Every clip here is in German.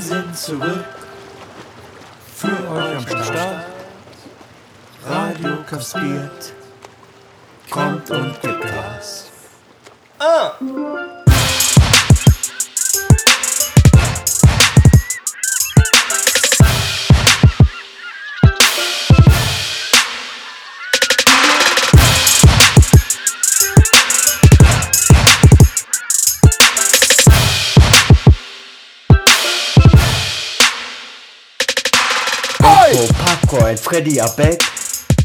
sind zurück für euch am Start. Radio kastriert, kommt und gibt Gas. Ah! Info, Popcorn, Freddy Abeck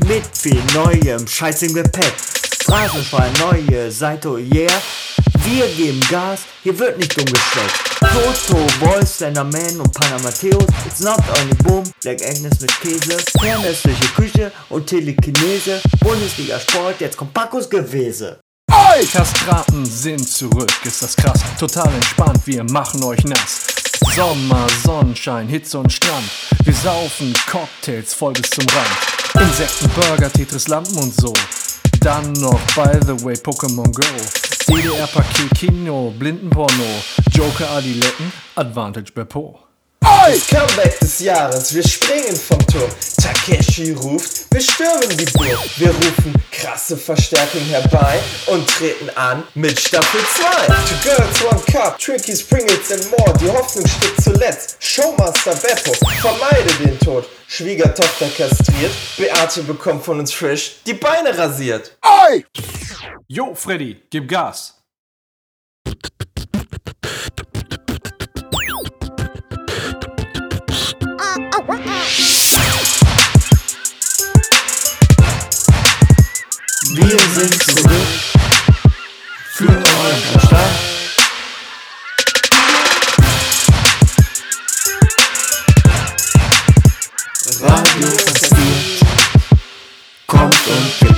mit viel neuem Scheiß im Gepäck. Phrasenschwein, neue Seite, oh yeah. Wir geben Gas, hier wird nicht umgesteckt. Toto, Boys, Slenderman und Panamateos. It's not only boom, Black Agnes mit Käse. Fernöstliche Küche und Telekinese. Bundesliga Sport, jetzt kommt Pacos Gewese. Kastraten sind zurück, ist das krass. Total entspannt, wir machen euch nass. Sommer, Sonnenschein, Hitze und Strand. Wir saufen Cocktails voll bis zum Rand. Insekten, Burger, Tetris, Lampen und so. Dann noch, by the way, Pokémon Go. DDR-Paket, Kino, Blindenporno. Joker, Adiletten, Advantage bei Po. Comeback des Jahres, wir springen vom Turm. Takeshi ruft, wir stürmen die Burg. Wir rufen krasse Verstärkung herbei und treten an mit Staffel 2. Two Girls, One Cup, Tricky Springles and more. Die Hoffnung steht zuletzt. Showmaster Beppo, vermeide den Tod. Schwiegertochter kastriert, Beate bekommt von uns frisch die Beine rasiert. Jo, Freddy, gib Gas. Wir sind zurück für euren Verstand. Radio passiert, kommt und gibt.